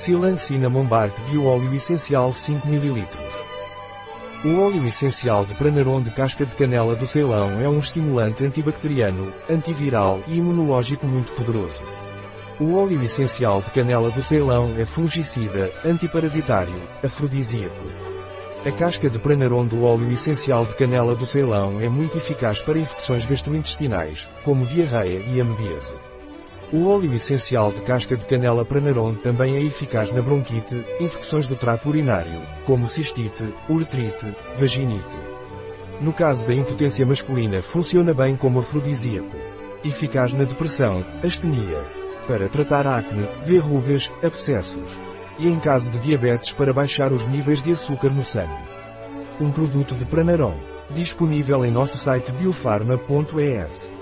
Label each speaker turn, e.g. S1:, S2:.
S1: Silan Cinnamon Bark Bioóleo Essencial 5 ml. O óleo essencial de Pranaron de casca de canela do Ceilão é um estimulante antibacteriano, antiviral e imunológico muito poderoso. O óleo essencial de canela do Ceilão é fungicida, antiparasitário, afrodisíaco. A casca de Pranaron do óleo essencial de canela do Ceilão é muito eficaz para infecções gastrointestinais, como diarreia e amebíase. O óleo essencial de casca de canela Pranaron também é eficaz na bronquite, infecções do trato urinário, como cistite, uretrite, vaginite. No caso da impotência masculina funciona bem como afrodisíaco. Eficaz na depressão, astenia. Para tratar acne, verrugas, abscessos. E em caso de diabetes para baixar os níveis de açúcar no sangue. Um produto de Pranaron. Disponível em nosso site biofarma.es.